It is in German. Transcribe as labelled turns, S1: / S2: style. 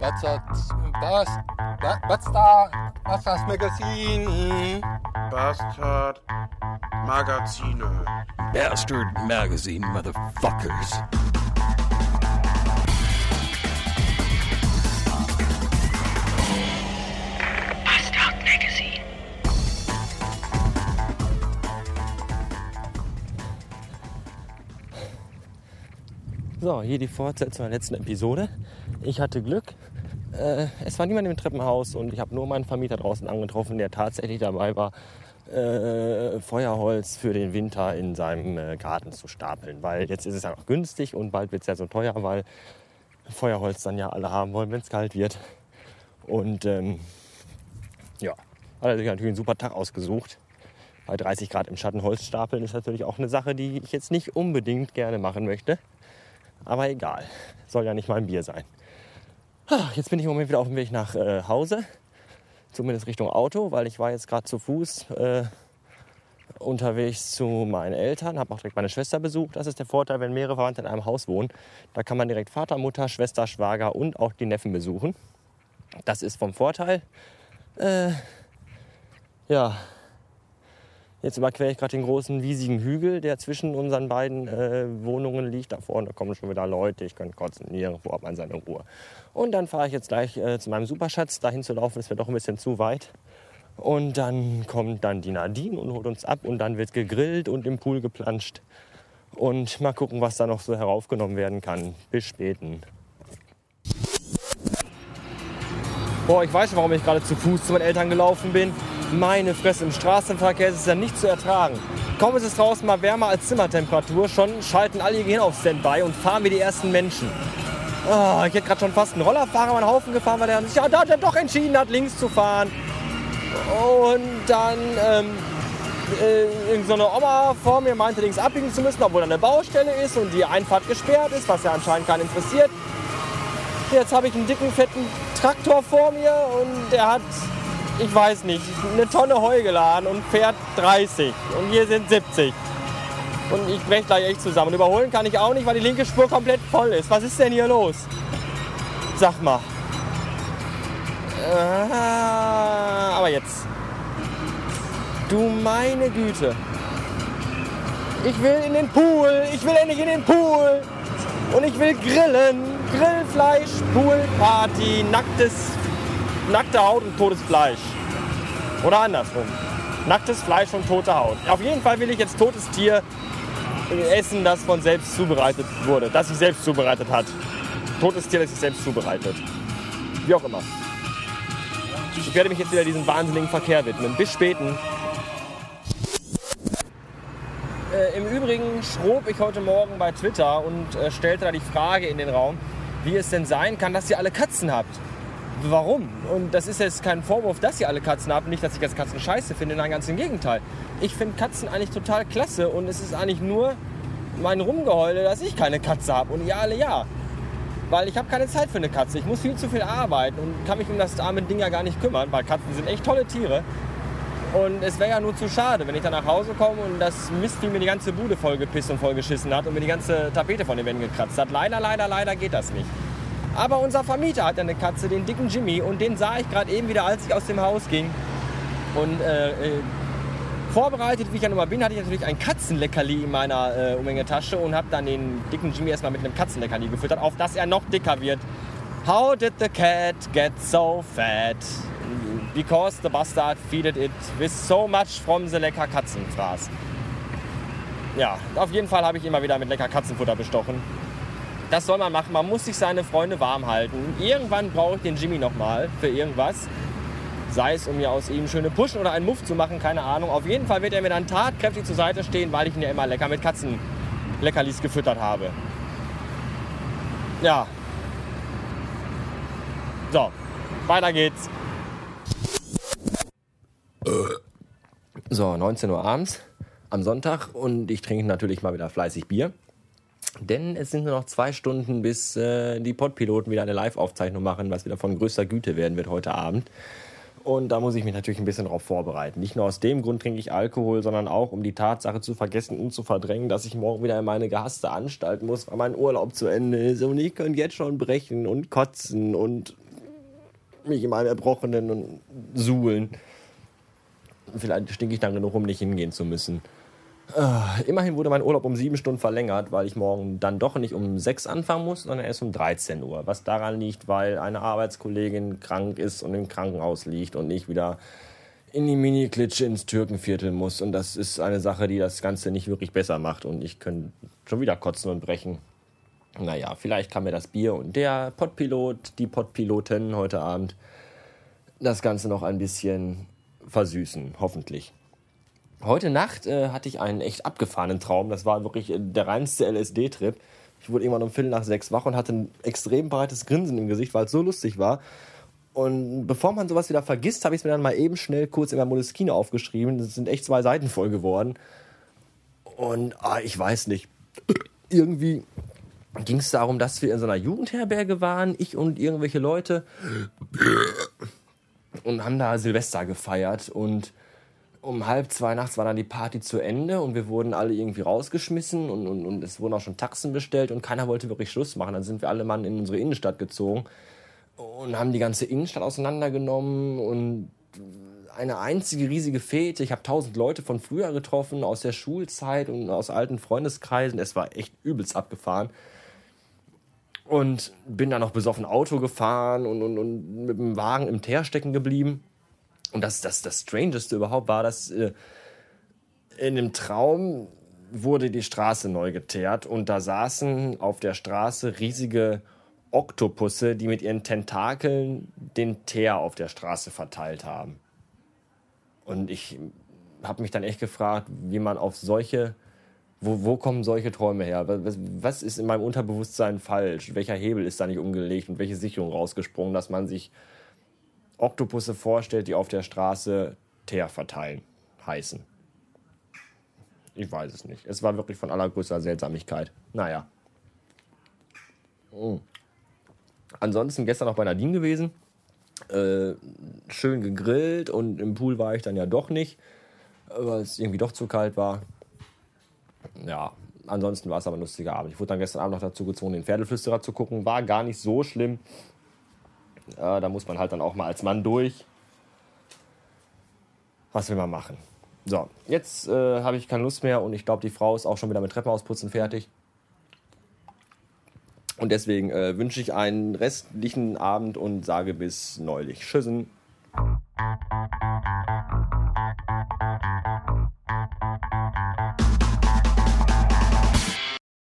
S1: Bastard, Bast, Ba- Bastard, Bastards Magazine.
S2: Bastard Magazine.
S3: Bastard Magazine, motherfuckers.
S4: So, hier die Fortsetzung der letzten Episode. Ich hatte Glück. Äh, es war niemand im Treppenhaus und ich habe nur meinen Vermieter draußen angetroffen, der tatsächlich dabei war, äh, Feuerholz für den Winter in seinem äh, Garten zu stapeln. Weil jetzt ist es ja noch günstig und bald wird es ja so teuer, weil Feuerholz dann ja alle haben wollen, wenn es kalt wird. Und ähm, ja, hat er sich natürlich einen super Tag ausgesucht. Bei 30 Grad im Schatten Holz stapeln ist natürlich auch eine Sache, die ich jetzt nicht unbedingt gerne machen möchte. Aber egal, soll ja nicht mal ein Bier sein. Jetzt bin ich im Moment wieder auf dem Weg nach äh, Hause, zumindest Richtung Auto, weil ich war jetzt gerade zu Fuß äh, unterwegs zu meinen Eltern, habe auch direkt meine Schwester besucht. Das ist der Vorteil, wenn mehrere Verwandte in einem Haus wohnen. Da kann man direkt Vater, Mutter, Schwester, Schwager und auch die Neffen besuchen. Das ist vom Vorteil. Äh, ja, Jetzt überquere ich gerade den großen wiesigen Hügel, der zwischen unseren beiden äh, Wohnungen liegt. Da vorne kommen schon wieder Leute, ich kann kotzen, nirgendwo hat man seine Ruhe. Und dann fahre ich jetzt gleich äh, zu meinem Superschatz. Dahin zu laufen ist mir doch ein bisschen zu weit. Und dann kommt dann die Nadine und holt uns ab und dann wird gegrillt und im Pool geplanscht. Und mal gucken, was da noch so heraufgenommen werden kann. Bis späten. Boah, ich weiß schon, warum ich gerade zu Fuß zu meinen Eltern gelaufen bin. Meine Fresse, im Straßenverkehr ist es ja nicht zu ertragen. Kaum ist es draußen mal wärmer als Zimmertemperatur, schon schalten alle ihr Gehirn auf Standby und fahren wie die ersten Menschen. Ah, ich hätte gerade schon fast einen Rollerfahrer über den Haufen gefahren, weil der sich ja, da, der doch entschieden hat, links zu fahren. Und dann ähm, äh, so eine Oma vor mir meinte, links abbiegen zu müssen, obwohl da eine Baustelle ist und die Einfahrt gesperrt ist, was ja anscheinend keinen interessiert. Jetzt habe ich einen dicken, fetten Traktor vor mir und der hat, ich weiß nicht, eine Tonne Heu geladen und fährt 30. Und hier sind 70. Und ich breche gleich echt zusammen. Und überholen kann ich auch nicht, weil die linke Spur komplett voll ist. Was ist denn hier los? Sag mal. Ah, aber jetzt. Du meine Güte. Ich will in den Pool. Ich will endlich in den Pool. Und ich will grillen. Grillfleisch, Poolparty, nacktes, nackte Haut und totes Fleisch. Oder andersrum. Nacktes Fleisch und tote Haut. Auf jeden Fall will ich jetzt totes Tier essen, das von selbst zubereitet wurde. Das sich selbst zubereitet hat. Totes Tier, das sich selbst zubereitet. Wie auch immer. Ich werde mich jetzt wieder diesem wahnsinnigen Verkehr widmen. Bis späten. Äh, Im Übrigen schrob ich heute Morgen bei Twitter und äh, stellte da die Frage in den Raum, wie es denn sein kann, dass ihr alle Katzen habt. Warum? Und das ist jetzt kein Vorwurf, dass ihr alle Katzen habt. Nicht, dass ich jetzt Katzen scheiße finde, nein, ganz im Gegenteil. Ich finde Katzen eigentlich total klasse und es ist eigentlich nur mein Rumgeheule, dass ich keine Katze habe und ihr alle ja. Weil ich habe keine Zeit für eine Katze. Ich muss viel zu viel arbeiten und kann mich um das arme Ding ja gar nicht kümmern, weil Katzen sind echt tolle Tiere. Und es wäre ja nur zu schade, wenn ich dann nach Hause komme und das Mistvieh mir die ganze Bude vollgepisst und vollgeschissen hat und mir die ganze Tapete von den Wänden gekratzt hat. Leider, leider, leider geht das nicht. Aber unser Vermieter hat eine Katze, den dicken Jimmy, und den sah ich gerade eben wieder, als ich aus dem Haus ging. Und äh, äh, vorbereitet, wie ich ja nun mal bin, hatte ich natürlich ein Katzenleckerli in meiner äh, Umhängetasche und habe dann den dicken Jimmy erstmal mit einem Katzenleckerli gefüttert, auf dass er noch dicker wird. How did the cat get so fat? Because the bastard feeded it with so much from the lecker Katzenfraß. Ja, auf jeden Fall habe ich immer wieder mit lecker Katzenfutter bestochen. Das soll man machen. Man muss sich seine Freunde warm halten. Irgendwann brauche ich den Jimmy nochmal für irgendwas. Sei es, um mir aus ihm schöne Pushen oder einen Muff zu machen, keine Ahnung. Auf jeden Fall wird er mir dann tatkräftig zur Seite stehen, weil ich ihn ja immer lecker mit Katzenleckerlis gefüttert habe. Ja. So, weiter geht's. So, 19 Uhr abends am Sonntag und ich trinke natürlich mal wieder fleißig Bier. Denn es sind nur noch zwei Stunden, bis äh, die Podpiloten wieder eine Live-Aufzeichnung machen, was wieder von größter Güte werden wird heute Abend. Und da muss ich mich natürlich ein bisschen darauf vorbereiten. Nicht nur aus dem Grund trinke ich Alkohol, sondern auch, um die Tatsache zu vergessen und zu verdrängen, dass ich morgen wieder in meine gehasste Anstalt muss, weil mein Urlaub zu Ende ist. Und ich könnte jetzt schon brechen und kotzen und mich in meinem Erbrochenen suhlen. Vielleicht stinke ich dann genug, um nicht hingehen zu müssen. Äh, immerhin wurde mein Urlaub um sieben Stunden verlängert, weil ich morgen dann doch nicht um sechs anfangen muss, sondern erst um 13 Uhr. Was daran liegt, weil eine Arbeitskollegin krank ist und im Krankenhaus liegt und ich wieder in die Mini-Klitsche ins Türkenviertel muss. Und das ist eine Sache, die das Ganze nicht wirklich besser macht. Und ich könnte schon wieder kotzen und brechen. Naja, vielleicht kann mir das Bier und der Pottpilot, die Pottpilotin heute Abend das Ganze noch ein bisschen versüßen, hoffentlich. Heute Nacht äh, hatte ich einen echt abgefahrenen Traum. Das war wirklich äh, der reinste LSD-Trip. Ich wurde irgendwann um Viertel nach sechs wach und hatte ein extrem breites Grinsen im Gesicht, weil es so lustig war. Und bevor man sowas wieder vergisst, habe ich es mir dann mal eben schnell kurz in mein Moleskine aufgeschrieben. Das sind echt zwei Seiten voll geworden. Und ah, ich weiß nicht. Irgendwie ging es darum, dass wir in so einer Jugendherberge waren, ich und irgendwelche Leute. Und haben da Silvester gefeiert. Und um halb zwei nachts war dann die Party zu Ende und wir wurden alle irgendwie rausgeschmissen und, und, und es wurden auch schon Taxen bestellt und keiner wollte wirklich Schluss machen. Dann sind wir alle Mann in unsere Innenstadt gezogen und haben die ganze Innenstadt auseinandergenommen und eine einzige riesige Fete. Ich habe tausend Leute von früher getroffen, aus der Schulzeit und aus alten Freundeskreisen. Es war echt übelst abgefahren. Und bin dann noch besoffen Auto gefahren und, und, und mit dem Wagen im Teer stecken geblieben. Und das, das, das Strangeste überhaupt war, dass äh, in dem Traum wurde die Straße neu geteert und da saßen auf der Straße riesige Oktopusse, die mit ihren Tentakeln den Teer auf der Straße verteilt haben. Und ich habe mich dann echt gefragt, wie man auf solche, wo, wo kommen solche Träume her? Was, was ist in meinem Unterbewusstsein falsch? Welcher Hebel ist da nicht umgelegt und welche Sicherung rausgesprungen, dass man sich Oktopusse vorstellt, die auf der Straße Teer verteilen, heißen. Ich weiß es nicht. Es war wirklich von allergrößter Seltsamigkeit. Naja. Mhm. Ansonsten gestern noch bei Nadine gewesen. Äh, schön gegrillt und im Pool war ich dann ja doch nicht, weil es irgendwie doch zu kalt war. Ja, ansonsten war es aber ein lustiger Abend. Ich wurde dann gestern Abend noch dazu gezwungen, den Pferdeflüsterer zu gucken. War gar nicht so schlimm. Äh, da muss man halt dann auch mal als Mann durch. Was will man machen? So, jetzt äh, habe ich keine Lust mehr und ich glaube, die Frau ist auch schon wieder mit Treppenausputzen fertig. Und deswegen äh, wünsche ich einen restlichen Abend und sage bis neulich. Tschüssen.